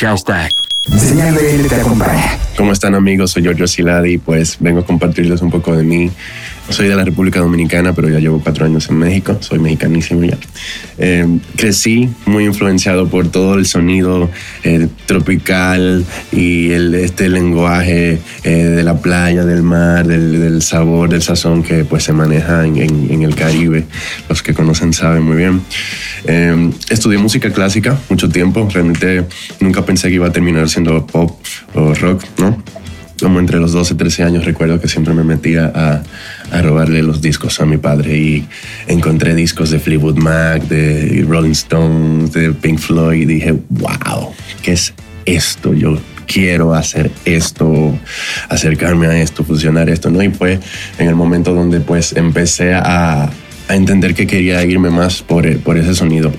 Hashtag. Señal BL te. ¿Cómo están amigos? Soy Giorgio Siladi, pues vengo a compartirles un poco de mí. Soy de la República Dominicana, pero ya llevo cuatro años en México, soy mexicanísimo ya. Eh, crecí muy influenciado por todo el sonido eh, tropical y el, este lenguaje eh, de la playa, del mar, del, sabor, del sazón que pues se maneja en, en, el Caribe. Los que conocen saben muy bien. estudié música clásica mucho tiempo, realmente nunca pensé que iba a terminar siendo pop o rock, ¿no? Como entre los 12 y 13 años recuerdo que siempre me metía a, robarle los discos a mi padre y encontré discos de Fleetwood Mac, de Rolling Stones, de Pink Floyd y dije, wow, ¿qué es esto? Yo quiero hacer esto, acercarme a esto, fusionar esto, ¿no? Y fue en el momento donde pues empecé a, entender que quería irme más por, por ese sonido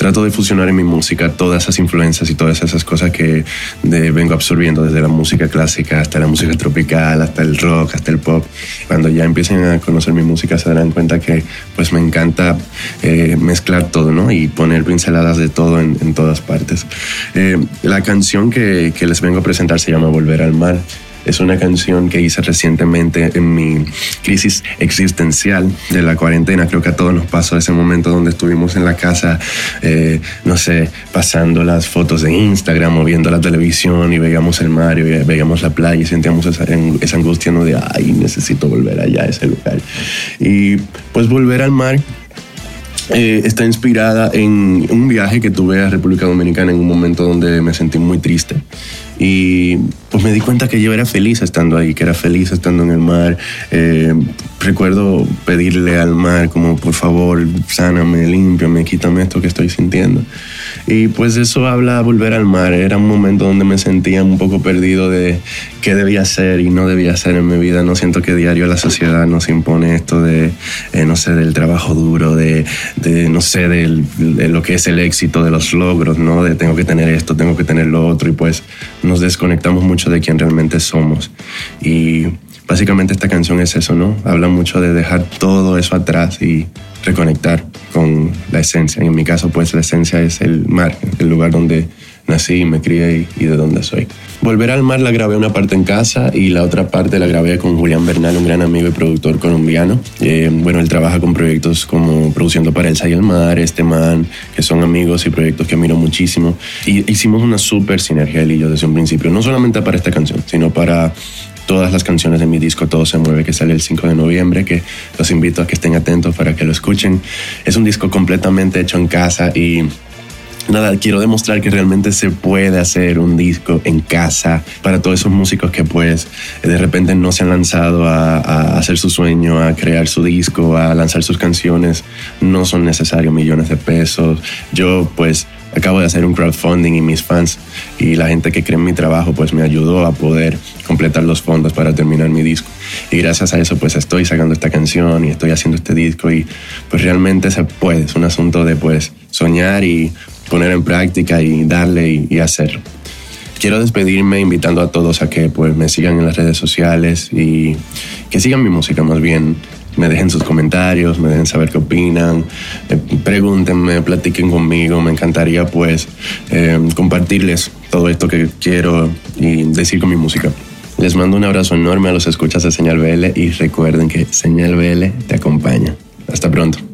trato de fusionar en mi música todas esas influencias y todas esas cosas que vengo absorbiendo desde la música clásica hasta la música tropical, hasta el rock, hasta el pop. Cuando ya empiecen a conocer mi música se darán cuenta que pues me encanta eh, mezclar todo, ¿no? Y poner pinceladas de todo en, todas partes. Eh, la canción que les vengo a presentar se llama Volver al Mar. Es una canción que hice recientemente en mi crisis existencial de la cuarentena. Creo que a todos nos pasó ese momento donde estuvimos en la casa, eh, no sé, pasando las fotos de Instagram o viendo la televisión y veíamos el mar y veíamos la playa y sentíamos esa, esa angustia ¿no? de, ay, necesito volver allá a ese lugar. Y pues volver al mar eh, está inspirada en un viaje que tuve a República Dominicana en un momento donde me sentí muy triste. Y pues me di cuenta que yo era feliz estando ahí, que era feliz estando en el mar. Eh, recuerdo pedirle al mar como, por favor, sáname, límpiame, quítame esto que estoy sintiendo. Y pues eso habla volver al mar. Era un momento donde me sentía un poco perdido de qué debía hacer y no debía hacer en mi vida. No siento que diario la sociedad nos impone esto de, eh, no sé, del trabajo duro, de, de no sé, de lo que es el éxito, de los logros, ¿no? De tengo que tener esto, tengo que tener lo otro. Y pues nos desconectamos mucho de quién realmente somos. Y básicamente esta canción es eso, ¿no? Habla mucho de dejar todo eso atrás y reconectar con la esencia. En mi caso, pues la esencia es el mar, el lugar donde nací, me crié y, de donde soy. Volver al mar la grabé una parte en casa y la otra parte la grabé con Julián Bernal, un gran amigo y productor colombiano. Eh, bueno, él trabaja con proyectos como Produciendo para Elsa y el Mar, Este Man, que son amigos y proyectos que admiro muchísimo. Y hicimos una súper sinergia él y yo desde un principio, no solamente para esta canción, sino para todas las canciones de mi disco Todo se mueve que sale el 5 de noviembre, que los invito a que estén atentos para que lo escuchen. Es un disco completamente hecho en casa y nada, quiero demostrar que realmente se puede hacer un disco en casa para todos esos músicos que pues de repente no se han lanzado a, hacer su sueño, a crear su disco, a lanzar sus canciones. No son necesarios millones de pesos. Yo pues acabo de hacer un crowdfunding y mis fans y la gente que cree en mi trabajo pues me ayudó a poder completar los fondos para terminar mi disco. Y gracias a eso pues estoy sacando esta canción y estoy haciendo este disco y pues realmente se puede. Es un asunto de pues soñar y poner en práctica y darle y, hacerlo. Quiero despedirme invitando a todos a que pues me sigan en las redes sociales y que sigan mi música más bien. Me dejen sus comentarios, me dejen saber qué opinan, eh, pregúntenme, platiquen conmigo. Me encantaría pues eh, compartirles todo esto que quiero y decir con mi música. Les mando un abrazo enorme a los escuchas de Señal BL y recuerden que Señal BL te acompaña. Hasta pronto.